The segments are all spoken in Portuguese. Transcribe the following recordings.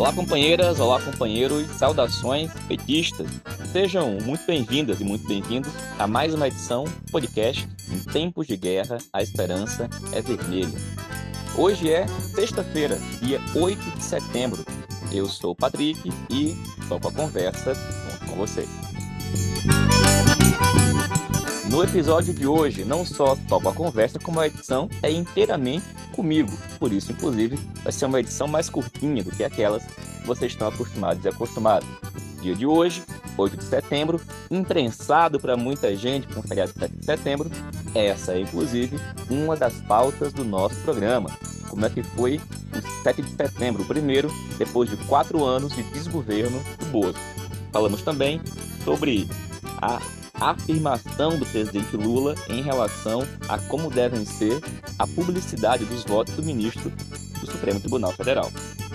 Olá, companheiras, olá, companheiros, saudações petistas. Sejam muito bem-vindas e muito bem-vindos a mais uma edição do podcast Em Tempos de Guerra, a Esperança é Vermelha. Hoje é sexta-feira, dia 8 de setembro. Eu sou o Patrick e toco a conversa com vocês. No episódio de hoje, não só toco a conversa, como a edição é inteiramente comigo. Por isso, inclusive, vai ser uma edição mais curtinha do que aquelas que vocês estão acostumados e acostumados. Dia de hoje, 8 de setembro, imprensado para muita gente com o feriado de 7 de setembro, essa é, inclusive, uma das pautas do nosso programa. Como é que foi o 7 de setembro, o primeiro, depois de quatro anos de desgoverno do Bozo. Falamos também sobre a afirmação do presidente Lula em relação a como devem ser a publicidade dos votos do ministro do Supremo Tribunal Federal.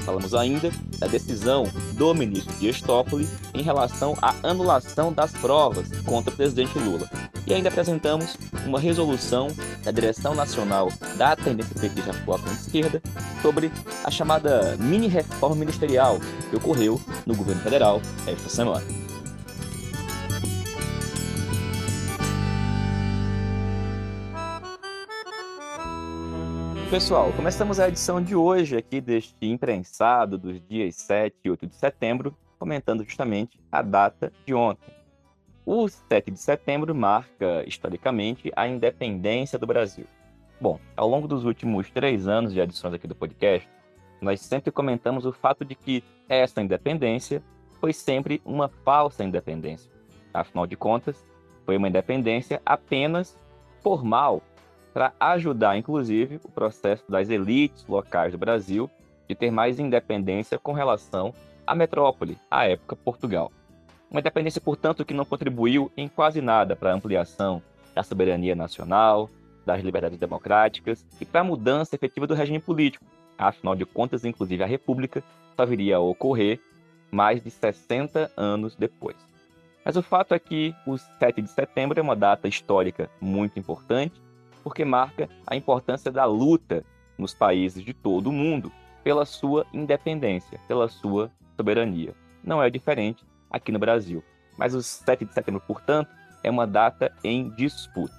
Falamos ainda da decisão do ministro Dias Toffoli em relação à anulação das provas contra o presidente Lula. E ainda apresentamos uma resolução da direção nacional da tendência petista de esquerda sobre a chamada mini-reforma ministerial que ocorreu no governo federal esta semana. Pessoal, começamos a edição de hoje aqui deste imprensado dos dias 7 e 8 de setembro, comentando justamente a data de ontem. O 7 de setembro marca, historicamente, a independência do Brasil. Bom, ao longo dos últimos três anos de edições aqui do podcast, nós sempre comentamos o fato de que essa independência foi sempre uma falsa independência. Afinal de contas, foi uma independência apenas formal para ajudar, inclusive, o processo das elites locais do Brasil de ter mais independência com relação à metrópole, à época Portugal. Uma independência, portanto, que não contribuiu em quase nada para a ampliação da soberania nacional, das liberdades democráticas e para a mudança efetiva do regime político. Afinal de contas, inclusive, a República só viria a ocorrer mais de 60 anos depois. Mas o fato é que o 7 de setembro é uma data histórica muito importante porque marca a importância da luta nos países de todo o mundo pela sua independência, pela sua soberania. Não é diferente aqui no Brasil. Mas o 7 de setembro, portanto, é uma data em disputa.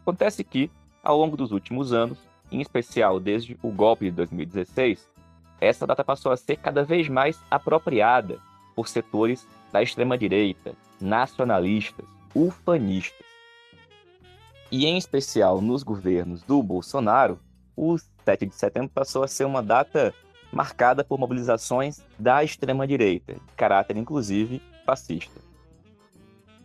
Acontece que, ao longo dos últimos anos, em especial desde o golpe de 2016, essa data passou a ser cada vez mais apropriada por setores da extrema-direita, nacionalistas, ufanistas. E em especial nos governos do Bolsonaro, o 7 de setembro passou a ser uma data marcada por mobilizações da extrema-direita, de caráter inclusive fascista.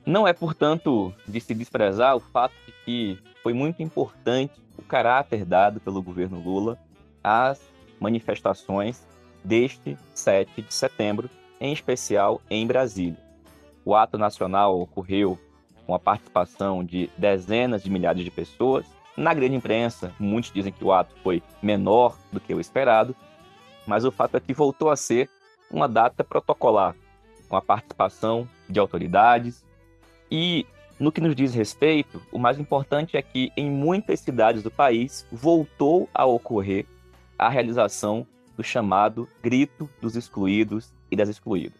Não é, portanto, de se desprezar o fato de que foi muito importante o caráter dado pelo governo Lula às manifestações deste 7 de setembro, em especial em Brasília. O ato nacional ocorreu com a participação de dezenas de milhares de pessoas. Na grande imprensa, muitos dizem que o ato foi menor do que o esperado, mas o fato é que voltou a ser uma data protocolar, com a participação de autoridades. E, no que nos diz respeito, o mais importante é que em muitas cidades do país voltou a ocorrer a realização do chamado Grito dos Excluídos e das Excluídas.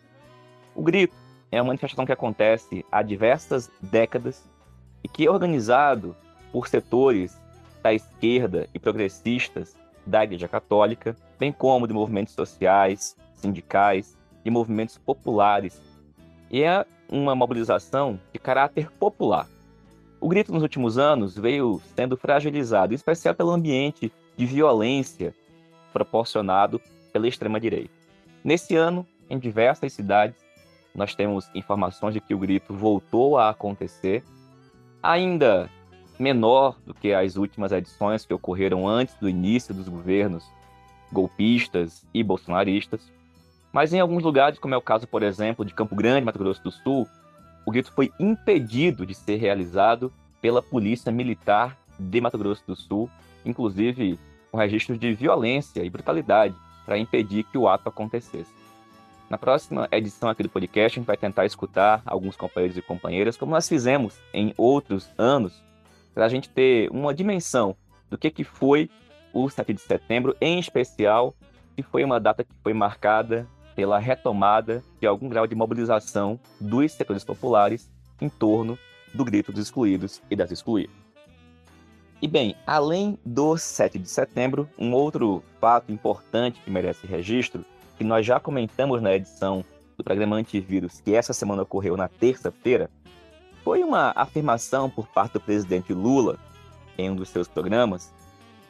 O grito é uma manifestação que acontece há diversas décadas e que é organizado por setores da esquerda e progressistas da Igreja Católica, bem como de movimentos sociais, sindicais e movimentos populares. E é uma mobilização de caráter popular. O grito nos últimos anos veio sendo fragilizado, em especial pelo ambiente de violência proporcionado pela extrema-direita. Nesse ano, em diversas cidades, nós temos informações de que o grito voltou a acontecer, ainda menor do que as últimas edições que ocorreram antes do início dos governos golpistas e bolsonaristas. Mas em alguns lugares, como é o caso, por exemplo, de Campo Grande, Mato Grosso do Sul, o grito foi impedido de ser realizado pela Polícia Militar de Mato Grosso do Sul, inclusive com registros de violência e brutalidade para impedir que o ato acontecesse. Na próxima edição aqui do podcast, a gente vai tentar escutar alguns companheiros e companheiras, como nós fizemos em outros anos, para a gente ter uma dimensão do que, que foi o 7 de setembro, em especial, que foi uma data que foi marcada pela retomada de algum grau de mobilização dos setores populares em torno do grito dos excluídos e das excluídas. E bem, além do 7 de setembro, um outro fato importante que merece registro, que nós já comentamos na edição do programa Antivírus, que essa semana ocorreu na terça-feira, foi uma afirmação por parte do presidente Lula, em um dos seus programas,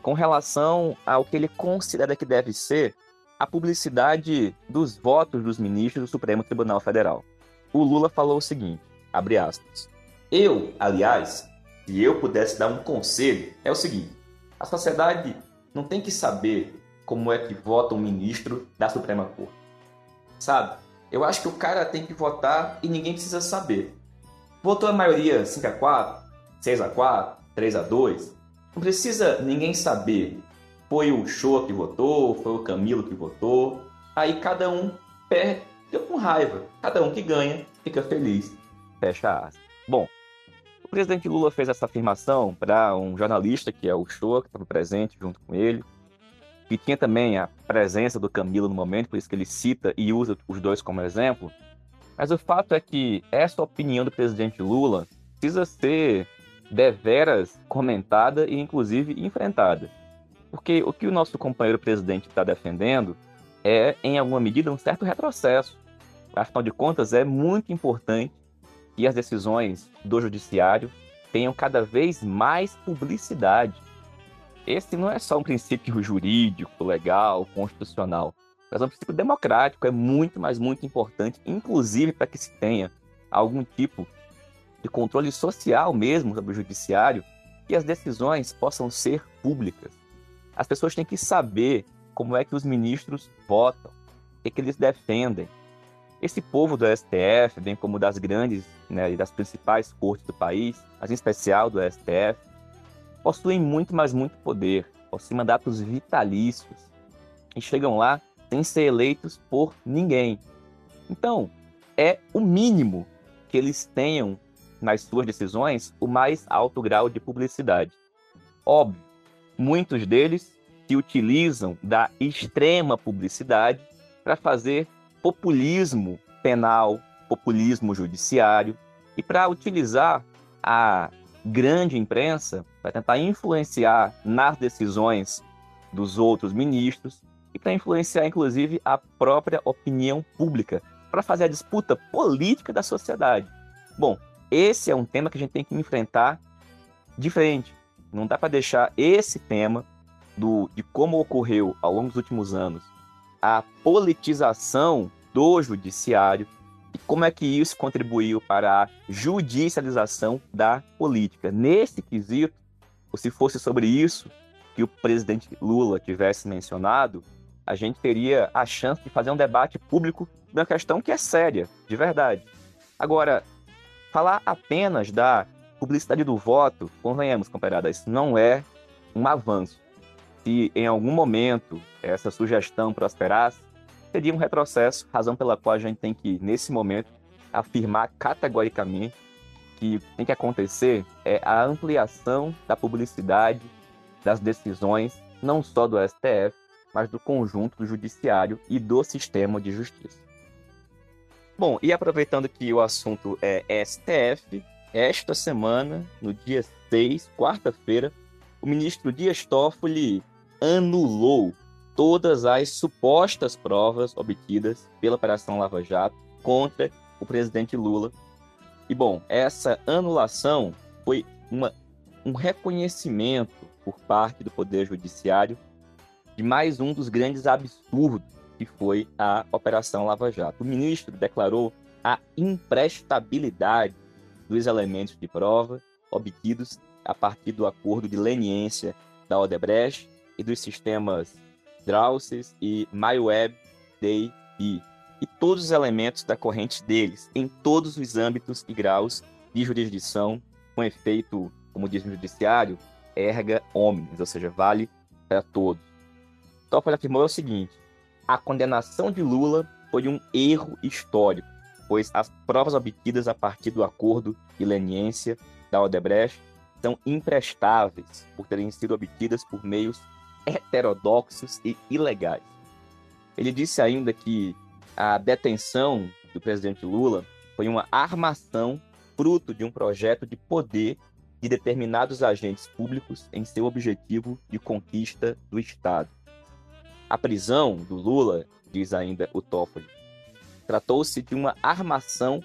com relação ao que ele considera que deve ser a publicidade dos votos dos ministros do Supremo Tribunal Federal. O Lula falou o seguinte, abre aspas, Eu, aliás, se eu pudesse dar um conselho, é o seguinte: a sociedade não tem que saber como é que vota um ministro da Suprema Corte. Sabe? Eu acho que o cara tem que votar e ninguém precisa saber. Votou a maioria 5 a 4, 6 a 4, 3 a 2. Não precisa ninguém saber. Foi o Show que votou, foi o Camilo que votou. Aí cada um perde, fica com raiva. Cada um que ganha fica feliz. Fecha aspas. Bom, o presidente Lula fez essa afirmação para um jornalista, que é o Shoa, que estava presente junto com ele, que tinha também a presença do Camilo no momento, por isso que ele cita e usa os dois como exemplo. Mas o fato é que essa opinião do presidente Lula precisa ser deveras comentada e, inclusive, enfrentada. Porque o que o nosso companheiro presidente está defendendo é, em alguma medida, um certo retrocesso. Afinal de contas, é muito importante que as decisões do judiciário tenham cada vez mais publicidade. Esse não é só um princípio jurídico, legal, constitucional, mas é um princípio democrático, é muito, mas muito importante, inclusive para que se tenha algum tipo de controle social mesmo sobre o judiciário, que as decisões possam ser públicas. As pessoas têm que saber como é que os ministros votam, o que, é que eles defendem, esse povo do STF, bem como das grandes né, e das principais cortes do país, mas em especial do STF, possuem muito, mas muito poder, possuem mandatos vitalícios e chegam lá sem ser eleitos por ninguém. Então, é o mínimo que eles tenham nas suas decisões o mais alto grau de publicidade. Óbvio, muitos deles se utilizam da extrema publicidade para fazer populismo penal, populismo judiciário, e para utilizar a grande imprensa para tentar influenciar nas decisões dos outros ministros e para influenciar, inclusive, a própria opinião pública, para fazer a disputa política da sociedade. Bom, esse é um tema que a gente tem que enfrentar diferente. Não dá para deixar esse tema do, de como ocorreu ao longo dos últimos anos a politização do judiciário e como é que isso contribuiu para a judicialização da política. Nesse quesito, ou se fosse sobre isso que o presidente Lula tivesse mencionado, a gente teria a chance de fazer um debate público de uma questão que é séria, de verdade. Agora, falar apenas da publicidade do voto, convenhamos, comparada, isso não é um avanço. Se em algum momento essa sugestão prosperasse, seria um retrocesso, razão pela qual a gente tem que, nesse momento, afirmar categoricamente que tem que acontecer é a ampliação da publicidade das decisões, não só do STF, mas do conjunto do judiciário e do sistema de justiça. Bom, e aproveitando que o assunto é STF, esta semana, no dia 6, quarta-feira, o ministro Dias Toffoli anulou todas as supostas provas obtidas pela Operação Lava Jato contra o presidente Lula. E, bom, essa anulação foi uma, um reconhecimento por parte do Poder Judiciário de mais um dos grandes absurdos que foi a Operação Lava Jato. O ministro declarou a imprestabilidade dos elementos de prova obtidos a partir do acordo de leniência da Odebrecht e dos sistemas Drauces e MyWeb Day e, e todos os elementos da corrente deles, em todos os âmbitos e graus de jurisdição, com efeito, como diz o judiciário, erga omnes, ou seja, vale para todos. Toffoli afirmou o seguinte: a condenação de Lula foi um erro histórico, pois as provas obtidas a partir do acordo de leniência da Odebrecht são imprestáveis por terem sido obtidas por meios heterodoxos e ilegais. Ele disse ainda que a detenção do presidente Lula foi uma armação fruto de um projeto de poder de determinados agentes públicos em seu objetivo de conquista do Estado. A prisão do Lula, diz ainda o Toffoli, tratou-se de uma armação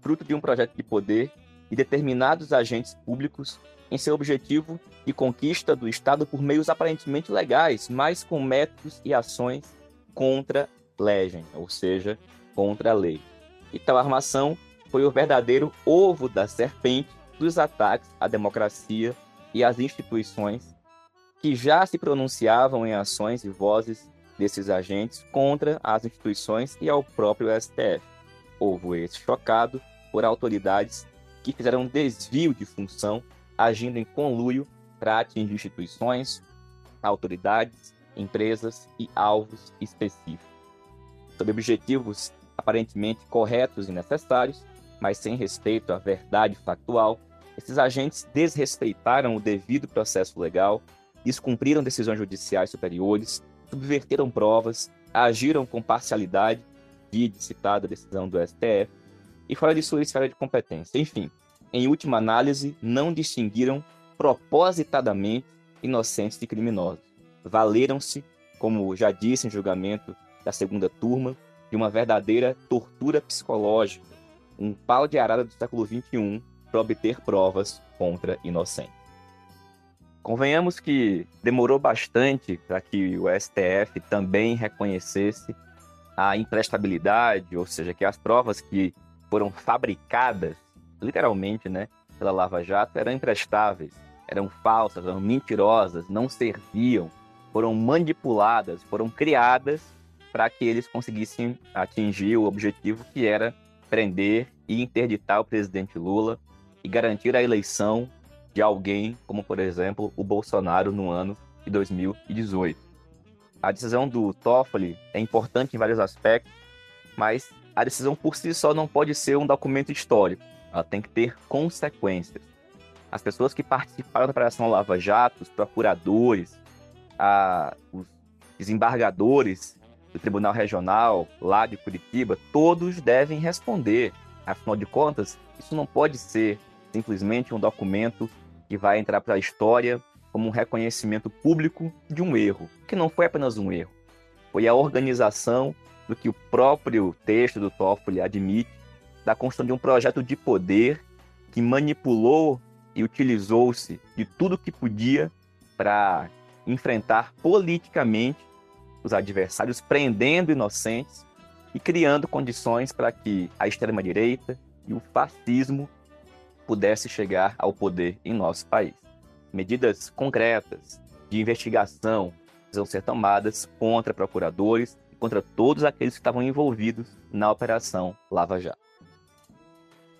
fruto de um projeto de poder de determinados agentes públicos em seu objetivo de conquista do Estado por meios aparentemente legais, mas com métodos e ações contra legem, ou seja, contra a lei. E tal armação foi o verdadeiro ovo da serpente dos ataques à democracia e às instituições que já se pronunciavam em ações e vozes desses agentes contra as instituições e ao próprio STF. Ovo esse chocado por autoridades que fizeram desvio de função, agindo em conluio para atingir instituições, autoridades, empresas e alvos específicos. Sob objetivos aparentemente corretos e necessários, mas sem respeito à verdade factual, esses agentes desrespeitaram o devido processo legal, descumpriram decisões judiciais superiores, subverteram provas, agiram com parcialidade, via citada decisão do STF, e fora de sua esfera de competência. Enfim, em última análise, não distinguiram propositadamente inocentes de criminosos. Valeram-se, como já disse em julgamento da segunda turma, de uma verdadeira tortura psicológica, um pau de arada do século XXI para obter provas contra inocentes. Convenhamos que demorou bastante para que o STF também reconhecesse a imprestabilidade, ou seja, que as provas que foram fabricadas, literalmente, né, pela Lava Jato, eram imprestáveis, eram falsas, eram mentirosas, não serviam, foram manipuladas, foram criadas para que eles conseguissem atingir o objetivo que era prender e interditar o presidente Lula e garantir a eleição de alguém como, por exemplo, o Bolsonaro no ano de 2018. A decisão do Toffoli é importante em vários aspectos, mas a decisão por si só não pode ser um documento histórico. Ela tem que ter consequências. As pessoas que participaram da Operação Lava Jato, os procuradores, a, os desembargadores do Tribunal Regional lá de Curitiba, todos devem responder. Afinal de contas, isso não pode ser simplesmente um documento que vai entrar para a história como um reconhecimento público de um erro, que não foi apenas um erro, foi a organização do que o próprio texto do Toffoli admite da construção de um projeto de poder que manipulou e utilizou-se de tudo que podia para enfrentar politicamente os adversários, prendendo inocentes e criando condições para que a extrema-direita e o fascismo pudesse chegar ao poder em nosso país. Medidas concretas de investigação precisam ser tomadas contra procuradores e contra todos aqueles que estavam envolvidos na Operação Lava Jato.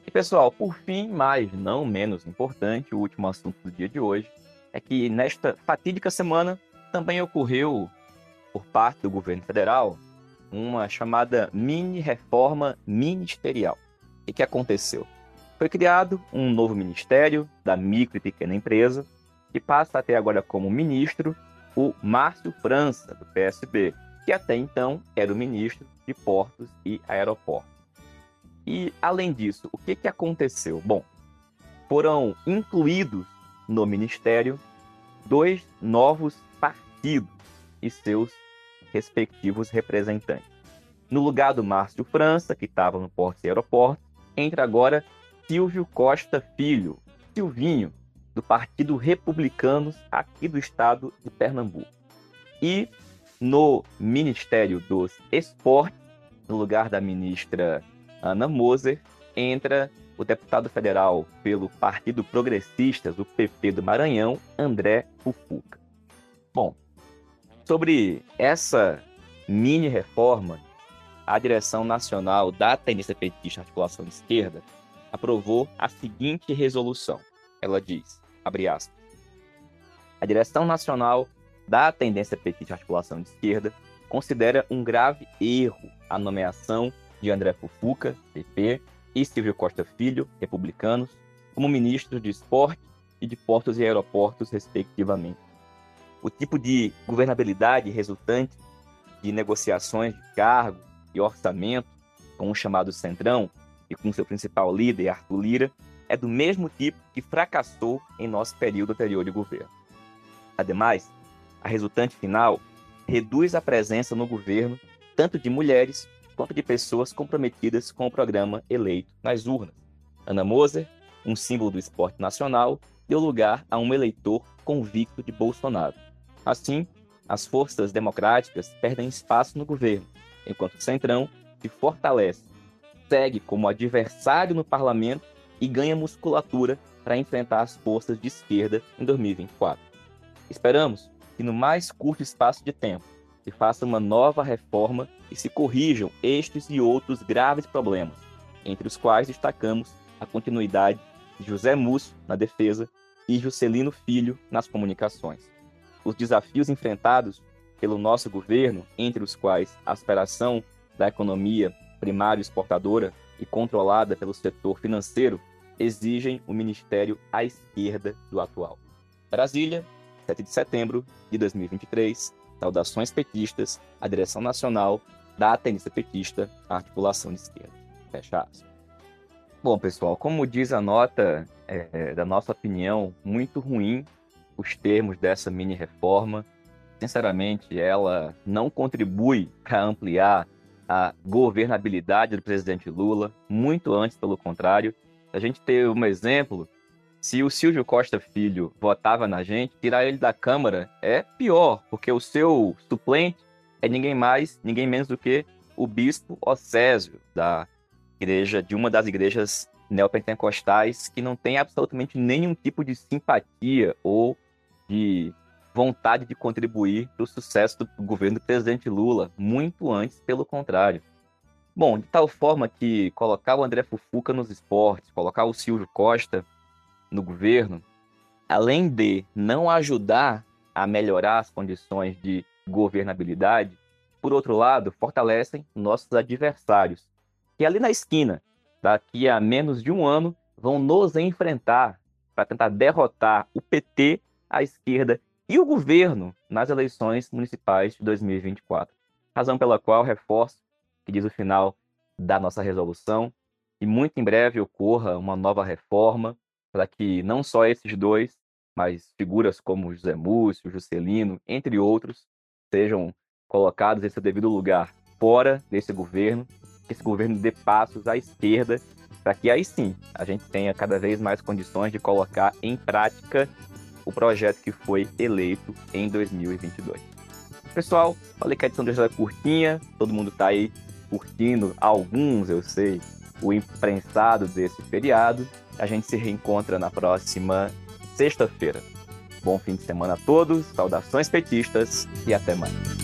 E pessoal, por fim, mas não menos importante, o último assunto do dia de hoje é que nesta fatídica semana também ocorreu por parte do governo federal uma chamada mini reforma ministerial. O que, que aconteceu? Foi criado um novo ministério da micro e pequena empresa, que passa até agora como ministro o Márcio França, do PSB, que até então era o ministro de Portos e Aeroportos. E, além disso, o que, que aconteceu? Bom, foram incluídos no ministério dois novos partidos e seus respectivos representantes. No lugar do Márcio França, que estava no Porto e Aeroporto, entra agora Silvio Costa Filho, Silvinho, do Partido Republicanos aqui do estado de Pernambuco. E no Ministério dos Esportes, no lugar da ministra Ana Moser, entra o deputado federal pelo Partido Progressistas, o PP do Maranhão, André Fufuca. Bom, Sobre essa mini reforma, a direção nacional da tendência petista articulação de esquerda aprovou a seguinte resolução. Ela diz, abre aspas, a direção nacional da tendência petista articulação de esquerda considera um grave erro a nomeação de André Fufuca, PP, e Silvio Costa Filho, republicanos, como ministros de esporte e de portos e aeroportos, respectivamente o tipo de governabilidade resultante de negociações de cargos e orçamento, com o chamado Centrão e com seu principal líder, Arthur Lira, é do mesmo tipo que fracassou em nosso período anterior de governo. Ademais, a resultante final reduz a presença no governo tanto de mulheres quanto de pessoas comprometidas com o programa eleito nas urnas. Ana Moser, um símbolo do esporte nacional, deu lugar a um eleitor convicto de Bolsonaro. Assim, as forças democráticas perdem espaço no governo, enquanto o Centrão se fortalece, segue como adversário no parlamento e ganha musculatura para enfrentar as forças de esquerda em 2024. Esperamos que no mais curto espaço de tempo se faça uma nova reforma e se corrijam estes e outros graves problemas, entre os quais destacamos a continuidade de José Múcio na defesa e Juscelino Filho nas comunicações. Os desafios enfrentados pelo nosso governo, entre os quais a aspiração da economia primária exportadora e controlada pelo setor financeiro, exigem o ministério à esquerda do atual. Brasília, 7 de setembro de 2023. Saudações petistas, a direção nacional da tenista petista, a articulação de esquerda. Fecha aspas. Bom, pessoal, como diz a nota é, da nossa opinião, muito ruim os termos dessa mini reforma. Sinceramente, ela não contribui para ampliar a governabilidade do presidente Lula, muito antes, pelo contrário. A gente tem um exemplo, se o Silvio Costa Filho votava na gente, tirar ele da Câmara é pior, porque o seu suplente é ninguém mais, ninguém menos do que o bispo Océsio, da igreja, de uma das igrejas neopentecostais que não tem absolutamente nenhum tipo de simpatia ou de vontade de contribuir para o sucesso do governo do presidente Lula, muito antes, pelo contrário. Bom, de tal forma que colocar o André Fufuca nos esportes, colocar o Silvio Costa no governo, além de não ajudar a melhorar as condições de governabilidade, por outro lado, fortalecem nossos adversários, que ali na esquina, daqui a menos de um ano, vão nos enfrentar para tentar derrotar o PT, a esquerda e o governo nas eleições municipais de 2024. Razão pela qual reforço que diz o final da nossa resolução e muito em breve ocorra uma nova reforma para que não só esses dois, mas figuras como José Múcio, Juscelino, entre outros, sejam colocados em seu devido lugar fora desse governo que esse governo dê passos à esquerda, para que aí sim a gente tenha cada vez mais condições de colocar em prática o projeto que foi eleito em 2022. Pessoal, falei que a edição de hoje é curtinha, todo mundo está aí curtindo, alguns eu sei, o imprensado desse feriado. A gente se reencontra na próxima sexta-feira. Bom fim de semana a todos, saudações petistas e até mais.